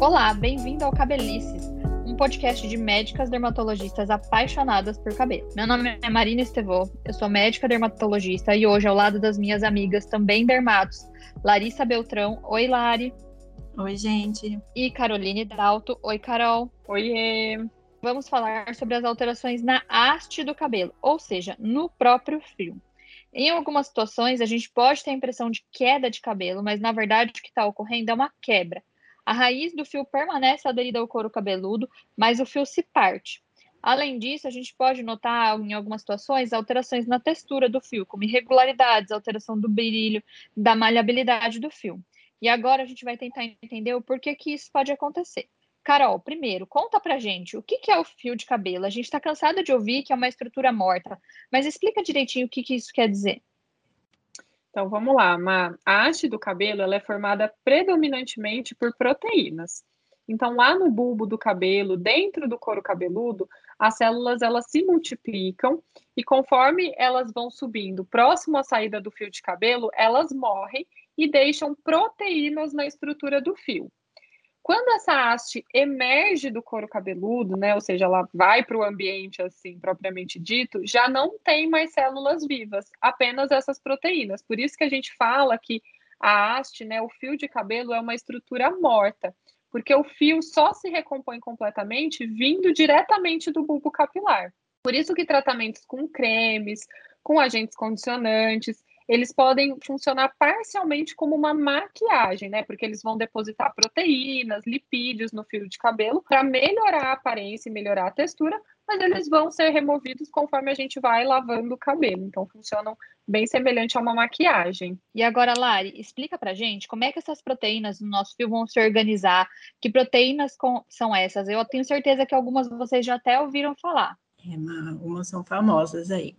Olá, bem-vindo ao Cabelices, um podcast de médicas dermatologistas apaixonadas por cabelo. Meu nome é Marina Estevô, eu sou médica dermatologista e hoje, ao lado das minhas amigas também dermatos, Larissa Beltrão. Oi, Lari. Oi, gente. E Caroline Dalto. Oi, Carol. Oiê. Vamos falar sobre as alterações na haste do cabelo, ou seja, no próprio fio. Em algumas situações, a gente pode ter a impressão de queda de cabelo, mas na verdade o que está ocorrendo é uma quebra. A raiz do fio permanece aderida ao couro cabeludo, mas o fio se parte. Além disso, a gente pode notar em algumas situações alterações na textura do fio, como irregularidades, alteração do brilho, da maleabilidade do fio. E agora a gente vai tentar entender o porquê que isso pode acontecer. Carol, primeiro, conta pra gente o que, é o fio de cabelo. A gente está cansado de ouvir que é uma estrutura morta, mas explica direitinho o que, que isso quer dizer. Então vamos lá, a haste do cabelo ela é formada predominantemente por proteínas. Então lá no bulbo do cabelo, dentro do couro cabeludo, as células elas se multiplicam e conforme elas vão subindo próximo à saída do fio de cabelo, elas morrem e deixam proteínas na estrutura do fio. Quando essa haste emerge do couro cabeludo, né, ou seja, ela vai para o ambiente assim propriamente dito, já não tem mais células vivas, apenas essas proteínas. Por isso que a gente fala que a haste, né, o fio de cabelo é uma estrutura morta, porque o fio só se recompõe completamente vindo diretamente do bulbo capilar. Por isso que tratamentos com cremes, com agentes condicionantes, eles podem funcionar parcialmente como uma maquiagem, né? Porque eles vão depositar proteínas, lipídios no fio de cabelo para melhorar a aparência e melhorar a textura, mas eles vão ser removidos conforme a gente vai lavando o cabelo. Então funcionam bem semelhante a uma maquiagem. E agora, Lari, explica pra gente como é que essas proteínas no nosso fio vão se organizar, que proteínas são essas? Eu tenho certeza que algumas vocês já até ouviram falar. É uma, umas são famosas aí.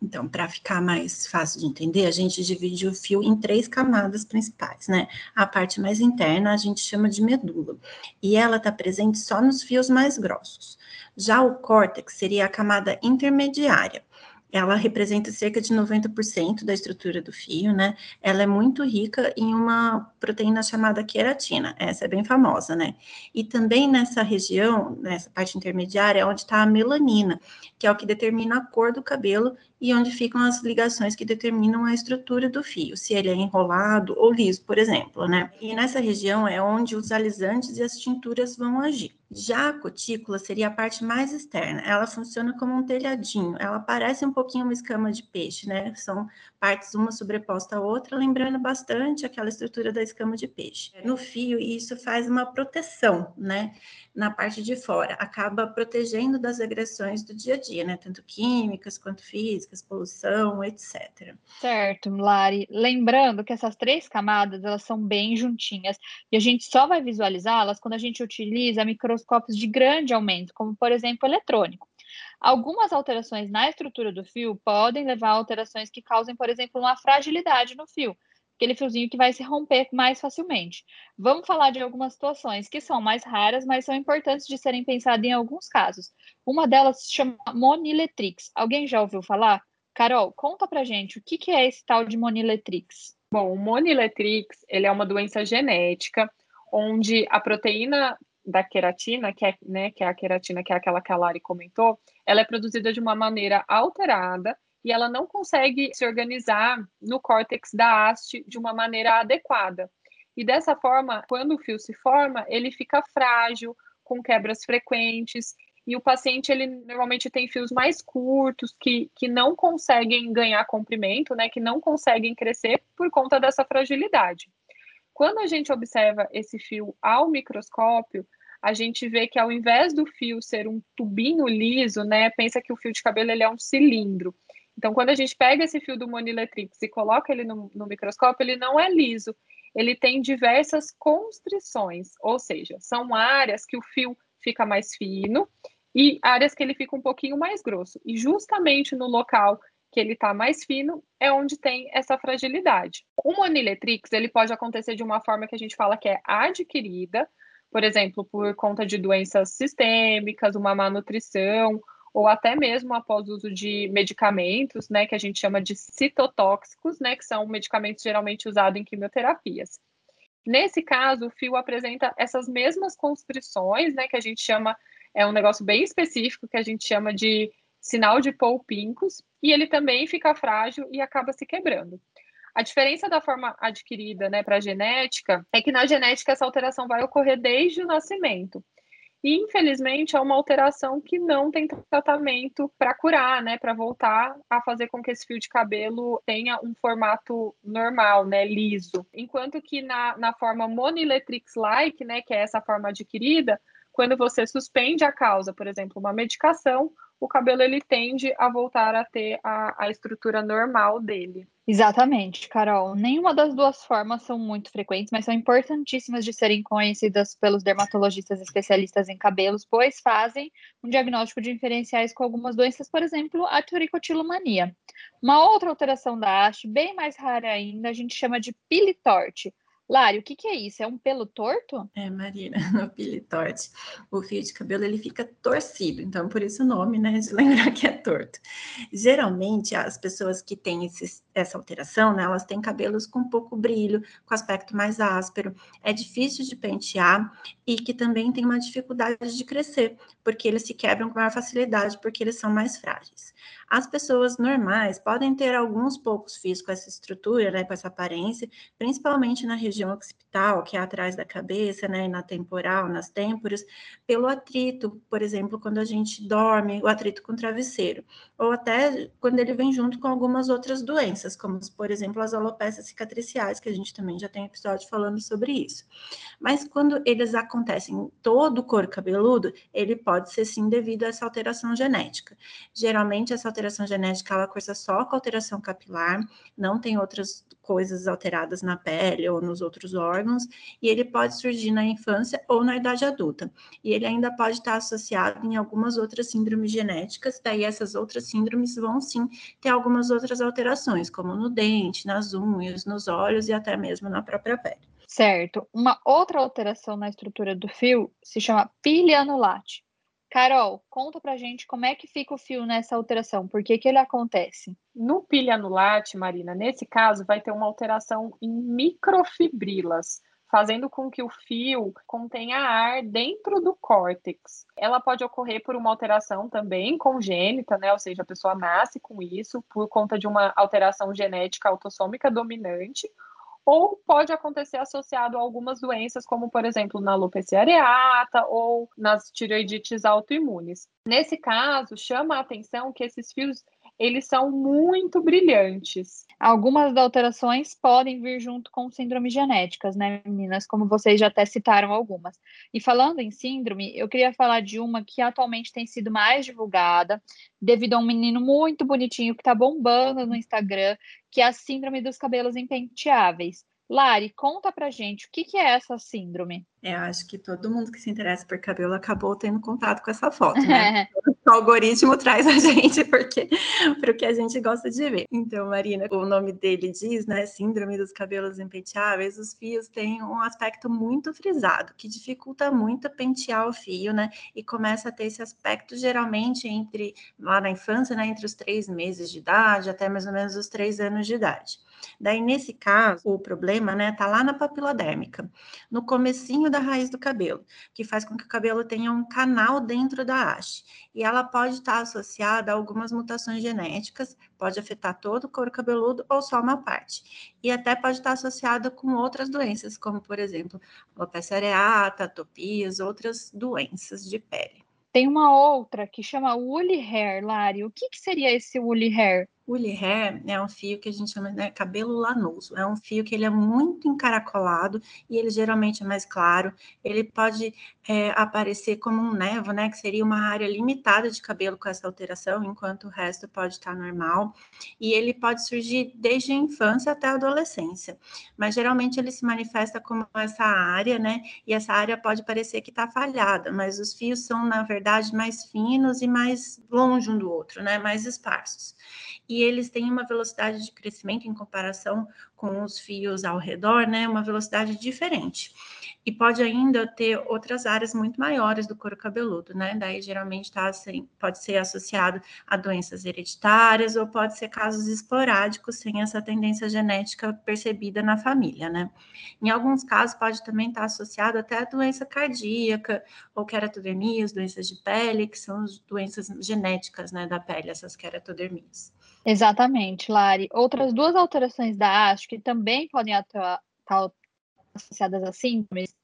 Então, para ficar mais fácil de entender, a gente divide o fio em três camadas principais, né? A parte mais interna a gente chama de medula, e ela está presente só nos fios mais grossos. Já o córtex seria a camada intermediária, ela representa cerca de 90% da estrutura do fio, né? Ela é muito rica em uma proteína chamada queratina, essa é bem famosa, né? E também nessa região, nessa parte intermediária, é onde está a melanina, que é o que determina a cor do cabelo e onde ficam as ligações que determinam a estrutura do fio, se ele é enrolado ou liso, por exemplo, né? E nessa região é onde os alisantes e as tinturas vão agir. Já a cutícula seria a parte mais externa. Ela funciona como um telhadinho. Ela parece um pouquinho uma escama de peixe, né? São partes uma sobreposta à outra, lembrando bastante aquela estrutura da escama de peixe. No fio, isso faz uma proteção, né? Na parte de fora, acaba protegendo das agressões do dia a dia, né? Tanto químicas quanto físicas, poluição, etc. Certo, Lari. Lembrando que essas três camadas, elas são bem juntinhas e a gente só vai visualizá-las quando a gente utiliza micro microscópios de grande aumento, como por exemplo eletrônico. Algumas alterações na estrutura do fio podem levar a alterações que causem, por exemplo, uma fragilidade no fio, aquele fiozinho que vai se romper mais facilmente. Vamos falar de algumas situações que são mais raras, mas são importantes de serem pensadas em alguns casos. Uma delas se chama moniletrix. Alguém já ouviu falar? Carol, conta pra gente o que, que é esse tal de moniletrix. Bom, o moniletrix ele é uma doença genética onde a proteína da queratina, que é, né, que é a queratina, que é aquela que a Lari comentou, ela é produzida de uma maneira alterada e ela não consegue se organizar no córtex da haste de uma maneira adequada. E dessa forma, quando o fio se forma, ele fica frágil, com quebras frequentes, e o paciente ele normalmente tem fios mais curtos que, que não conseguem ganhar comprimento, né, que não conseguem crescer por conta dessa fragilidade. Quando a gente observa esse fio ao microscópio, a gente vê que ao invés do fio ser um tubinho liso, né, pensa que o fio de cabelo ele é um cilindro. Então, quando a gente pega esse fio do Moniletrix e coloca ele no, no microscópio, ele não é liso, ele tem diversas constrições, ou seja, são áreas que o fio fica mais fino e áreas que ele fica um pouquinho mais grosso. E justamente no local que ele está mais fino, é onde tem essa fragilidade. O moniletrix, ele pode acontecer de uma forma que a gente fala que é adquirida, por exemplo, por conta de doenças sistêmicas, uma má nutrição, ou até mesmo após o uso de medicamentos, né, que a gente chama de citotóxicos, né, que são medicamentos geralmente usados em quimioterapias. Nesse caso, o fio apresenta essas mesmas constrições, né, que a gente chama, é um negócio bem específico que a gente chama de sinal de polpincos, e ele também fica frágil e acaba se quebrando. A diferença da forma adquirida né, para a genética é que na genética essa alteração vai ocorrer desde o nascimento. E, infelizmente, é uma alteração que não tem tratamento para curar, né? Para voltar a fazer com que esse fio de cabelo tenha um formato normal, né? Liso. Enquanto que na, na forma Moniletrix-like, né? Que é essa forma adquirida, quando você suspende a causa, por exemplo, uma medicação, o cabelo ele tende a voltar a ter a, a estrutura normal dele. Exatamente, Carol. Nenhuma das duas formas são muito frequentes, mas são importantíssimas de serem conhecidas pelos dermatologistas especialistas em cabelos, pois fazem um diagnóstico diferenciais com algumas doenças, por exemplo, a tricotilomania. Uma outra alteração da haste, bem mais rara ainda, a gente chama de pilitorte, Lari, o que, que, é isso? É um pelo torto? É, Marina, no pilitorte. O fio de cabelo ele fica torcido, então por isso o nome, né? De lembrar que é torto. Geralmente, as pessoas que têm essa alteração, né? Elas têm cabelos com pouco brilho, com aspecto mais áspero. É difícil de pentear e que também tem uma dificuldade de crescer, porque eles se quebram com maior facilidade, porque eles são mais frágeis. As pessoas normais podem ter alguns poucos fios com essa estrutura, né, com essa aparência, principalmente na região região occipital, que é atrás da cabeça, né, na temporal, nas têmporas, pelo atrito, por exemplo, quando a gente dorme, o atrito com o travesseiro, ou até quando ele vem junto com algumas outras doenças, como, por exemplo, as alopecias cicatriciais, que a gente também já tem episódio falando sobre isso. Mas quando eles acontecem em todo o couro cabeludo, ele pode ser sim devido a essa alteração genética. Geralmente, essa alteração genética ela cursa só com alteração capilar, não tem outras coisas alteradas na pele ou nos outros órgãos, e ele pode surgir na infância ou na idade adulta. E ele ainda pode estar associado em algumas outras síndromes genéticas, daí essas outras síndromes vão sim ter algumas outras alterações, como no dente, nas unhas, nos olhos e até mesmo na própria pele. Certo. Uma outra alteração na estrutura do fio se chama pilianulate. Carol, conta pra gente como é que fica o fio nessa alteração, por que, que ele acontece? No pilha anulate, Marina, nesse caso vai ter uma alteração em microfibrilas, fazendo com que o fio contenha ar dentro do córtex. Ela pode ocorrer por uma alteração também congênita, né? Ou seja, a pessoa nasce com isso por conta de uma alteração genética autossômica dominante, ou pode acontecer associado a algumas doenças, como por exemplo na alopecia areata ou nas tireoidites autoimunes. Nesse caso, chama a atenção que esses fios eles são muito brilhantes. Algumas alterações podem vir junto com síndromes genéticas, né, meninas? Como vocês já até citaram algumas. E falando em síndrome, eu queria falar de uma que atualmente tem sido mais divulgada, devido a um menino muito bonitinho que está bombando no Instagram, que é a síndrome dos cabelos impenteáveis. Lari, conta pra gente o que, que é essa síndrome. É, acho que todo mundo que se interessa por cabelo acabou tendo contato com essa foto, né? o algoritmo traz a gente porque para o que a gente gosta de ver. Então, Marina, o nome dele diz, né? Síndrome dos cabelos impenteáveis. Os fios têm um aspecto muito frisado, que dificulta muito pentear o fio, né? E começa a ter esse aspecto geralmente entre lá na infância, né? Entre os três meses de idade até mais ou menos os três anos de idade. Daí, nesse caso, o problema, né, tá lá na papila dérmica, no comecinho da raiz do cabelo, que faz com que o cabelo tenha um canal dentro da haste. E ela pode estar associada a algumas mutações genéticas, pode afetar todo o couro cabeludo ou só uma parte. E até pode estar associada com outras doenças, como, por exemplo, alopecia areata, atopias, outras doenças de pele. Tem uma outra que chama woolly hair, Lari. O que, que seria esse woolly hair? Woolly hair é um fio que a gente chama de né, cabelo lanoso. É um fio que ele é muito encaracolado e ele geralmente é mais claro. Ele pode é, aparecer como um nevo, né? Que seria uma área limitada de cabelo com essa alteração, enquanto o resto pode estar normal. E ele pode surgir desde a infância até a adolescência. Mas geralmente ele se manifesta como essa área, né? E essa área pode parecer que está falhada, mas os fios são, na verdade, mais finos e mais longe um do outro, né? Mais esparsos e eles têm uma velocidade de crescimento em comparação com os fios ao redor, né? Uma velocidade diferente. E pode ainda ter outras áreas muito maiores do couro cabeludo, né? Daí geralmente tá assim, pode ser associado a doenças hereditárias ou pode ser casos esporádicos sem essa tendência genética percebida na família, né? Em alguns casos pode também estar tá associado até a doença cardíaca ou queratodermias, doenças de pele, que são as doenças genéticas, né, da pele, essas queratodermias. Exatamente, Lari. Outras duas alterações da haste que também podem atuar, associadas a síndromes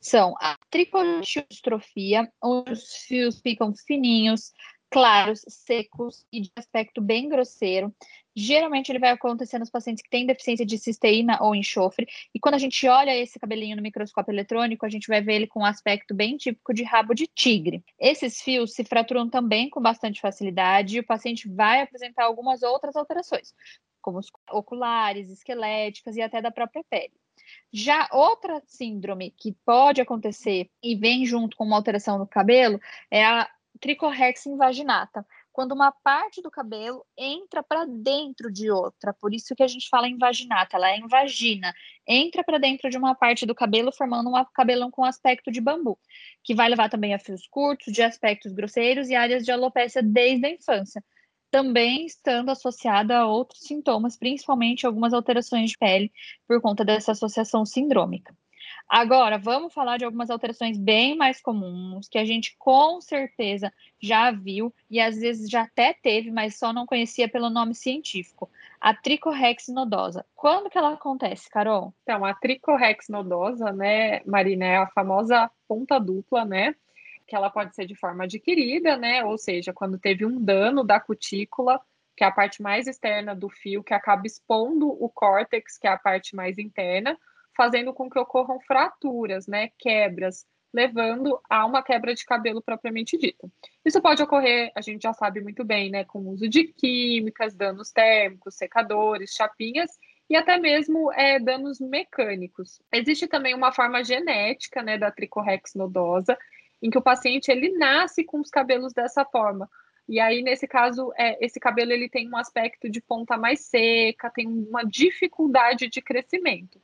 são a tricotistrofia, onde os fios ficam fininhos, claros, secos e de aspecto bem grosseiro. Geralmente ele vai acontecer nos pacientes que têm deficiência de cisteína ou enxofre, e quando a gente olha esse cabelinho no microscópio eletrônico, a gente vai ver ele com um aspecto bem típico de rabo de tigre. Esses fios se fraturam também com bastante facilidade, e o paciente vai apresentar algumas outras alterações, como os oculares, esqueléticas e até da própria pele. Já outra síndrome que pode acontecer e vem junto com uma alteração no cabelo é a tricorrex invaginata, quando uma parte do cabelo entra para dentro de outra. Por isso que a gente fala invaginata, ela é invagina, entra para dentro de uma parte do cabelo, formando um cabelão com aspecto de bambu, que vai levar também a fios curtos, de aspectos grosseiros e áreas de alopécia desde a infância também estando associada a outros sintomas, principalmente algumas alterações de pele, por conta dessa associação sindrômica. Agora, vamos falar de algumas alterações bem mais comuns, que a gente com certeza já viu e às vezes já até teve, mas só não conhecia pelo nome científico. A tricorrex nodosa. Quando que ela acontece, Carol? Então, a tricorrex nodosa, né, Marina, é a famosa ponta dupla, né? Que ela pode ser de forma adquirida, né? Ou seja, quando teve um dano da cutícula, que é a parte mais externa do fio, que acaba expondo o córtex, que é a parte mais interna, fazendo com que ocorram fraturas, né? Quebras, levando a uma quebra de cabelo propriamente dita. Isso pode ocorrer, a gente já sabe muito bem, né? Com o uso de químicas, danos térmicos, secadores, chapinhas e até mesmo é, danos mecânicos. Existe também uma forma genética né, da tricorrex nodosa, em que o paciente ele nasce com os cabelos dessa forma. E aí, nesse caso, é, esse cabelo ele tem um aspecto de ponta mais seca, tem uma dificuldade de crescimento.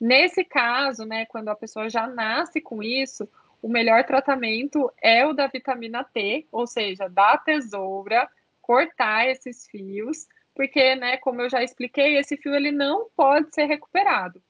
Nesse caso, né, quando a pessoa já nasce com isso, o melhor tratamento é o da vitamina T, ou seja, da tesoura, cortar esses fios, porque, né, como eu já expliquei, esse fio ele não pode ser recuperado.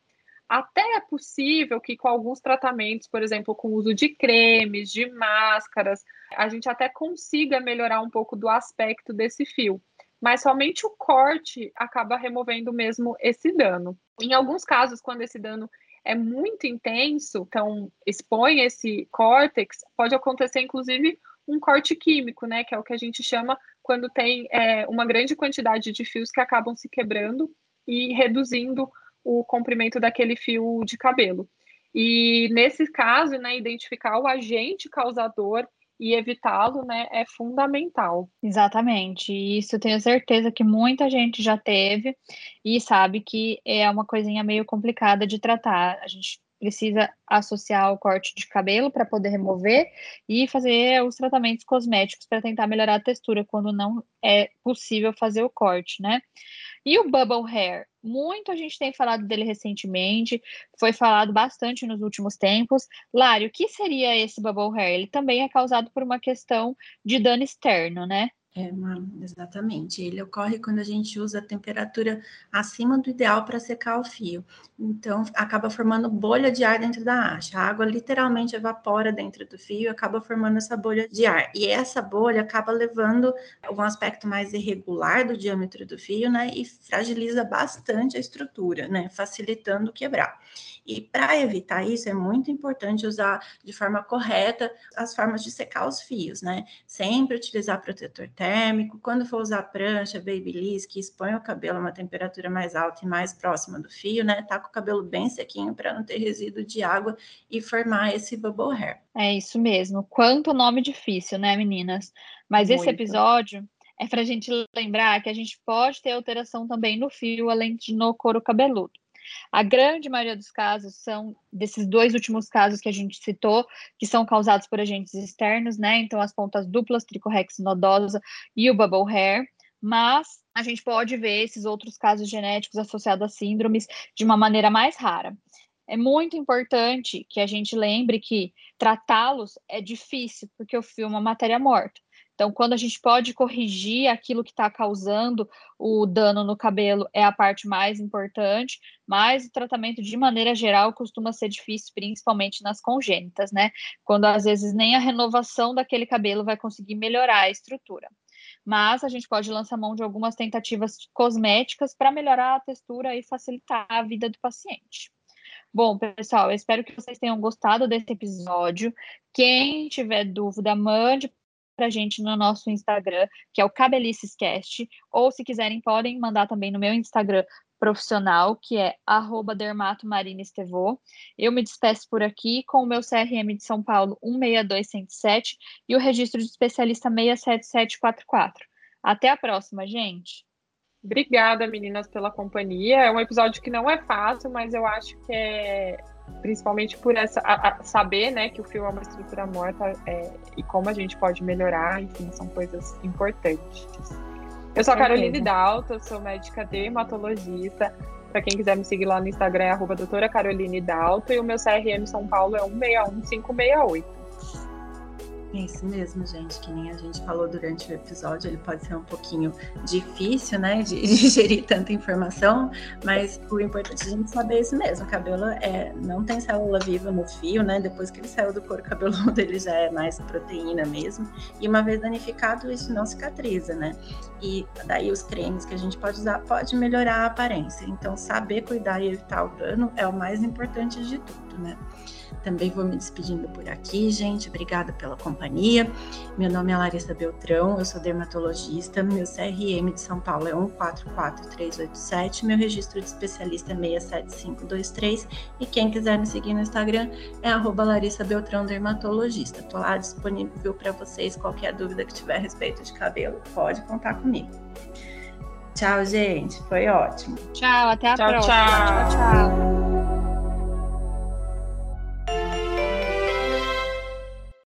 Até é possível que com alguns tratamentos, por exemplo, com o uso de cremes, de máscaras, a gente até consiga melhorar um pouco do aspecto desse fio. Mas somente o corte acaba removendo mesmo esse dano. Em alguns casos, quando esse dano é muito intenso, então expõe esse córtex, pode acontecer inclusive um corte químico, né? Que é o que a gente chama quando tem é, uma grande quantidade de fios que acabam se quebrando e reduzindo o comprimento daquele fio de cabelo. E nesse caso, né, identificar o agente causador e evitá-lo, né, é fundamental. Exatamente. Isso tenho certeza que muita gente já teve e sabe que é uma coisinha meio complicada de tratar. A gente precisa associar o corte de cabelo para poder remover e fazer os tratamentos cosméticos para tentar melhorar a textura quando não é possível fazer o corte, né? E o bubble hair? Muito a gente tem falado dele recentemente, foi falado bastante nos últimos tempos. Lari, o que seria esse bubble hair? Ele também é causado por uma questão de dano externo, né? É, exatamente. Ele ocorre quando a gente usa a temperatura acima do ideal para secar o fio. Então, acaba formando bolha de ar dentro da haste. A água literalmente evapora dentro do fio e acaba formando essa bolha de ar. E essa bolha acaba levando um aspecto mais irregular do diâmetro do fio, né? E fragiliza bastante a estrutura, né? Facilitando quebrar. E para evitar isso, é muito importante usar de forma correta as formas de secar os fios, né? Sempre utilizar protetor térmico. Quando for usar prancha, babyliss, que expõe o cabelo a uma temperatura mais alta e mais próxima do fio, né? Tá com o cabelo bem sequinho para não ter resíduo de água e formar esse bubble hair. É isso mesmo. Quanto nome difícil, né, meninas? Mas muito. esse episódio é para a gente lembrar que a gente pode ter alteração também no fio, além de no couro cabeludo. A grande maioria dos casos são desses dois últimos casos que a gente citou, que são causados por agentes externos, né? Então, as pontas duplas, tricorrex nodosa e o bubble hair. Mas a gente pode ver esses outros casos genéticos associados a síndromes de uma maneira mais rara. é muito importante que a gente lembre que tratá-los é difícil, porque o fio é uma matéria morta. Então, quando a gente pode corrigir aquilo que está causando o dano no cabelo, é a parte mais importante, mas o tratamento, de maneira geral, costuma ser difícil, principalmente nas congênitas, né? Quando às vezes nem a renovação daquele cabelo vai conseguir melhorar a estrutura. Mas a gente pode lançar mão de algumas tentativas cosméticas para melhorar a textura e facilitar a vida do paciente. Bom, pessoal, eu espero que vocês tenham gostado desse episódio. Quem tiver dúvida, mande para gente no nosso Instagram, que é o Cabelicescast, ou se quiserem, podem mandar também no meu Instagram profissional, que é dermatomarinestevô. Eu me despeço por aqui com o meu CRM de São Paulo 162107 e o registro de especialista 67744. Até a próxima, gente! Obrigada, meninas, pela companhia. É um episódio que não é fácil, mas eu acho que é principalmente por essa a, a saber, né, que o fio é uma estrutura morta é, e como a gente pode melhorar, enfim, são coisas importantes. Eu sou a Caroline Dalto, sou médica dermatologista. Para quem quiser me seguir lá no Instagram é arroba doutora Caroline Dalto e o meu CRM São Paulo é 161568. É isso mesmo, gente, que nem a gente falou durante o episódio, ele pode ser um pouquinho difícil, né, de digerir tanta informação, mas o importante é a gente saber isso mesmo, o cabelo é, não tem célula viva no fio, né, depois que ele saiu do couro cabeludo, ele já é mais proteína mesmo, e uma vez danificado, isso não cicatriza, né, e daí os cremes que a gente pode usar pode melhorar a aparência, então saber cuidar e evitar o dano é o mais importante de tudo, né. Também vou me despedindo por aqui, gente. Obrigada pela companhia. Meu nome é Larissa Beltrão, eu sou dermatologista. Meu CRM de São Paulo é 144387. Meu registro de especialista é 67523. E quem quiser me seguir no Instagram é Larissa Beltrão Dermatologista. Estou lá disponível para vocês. Qualquer dúvida que tiver a respeito de cabelo, pode contar comigo. Tchau, gente. Foi ótimo. Tchau, até a tchau, próxima. tchau. tchau, tchau.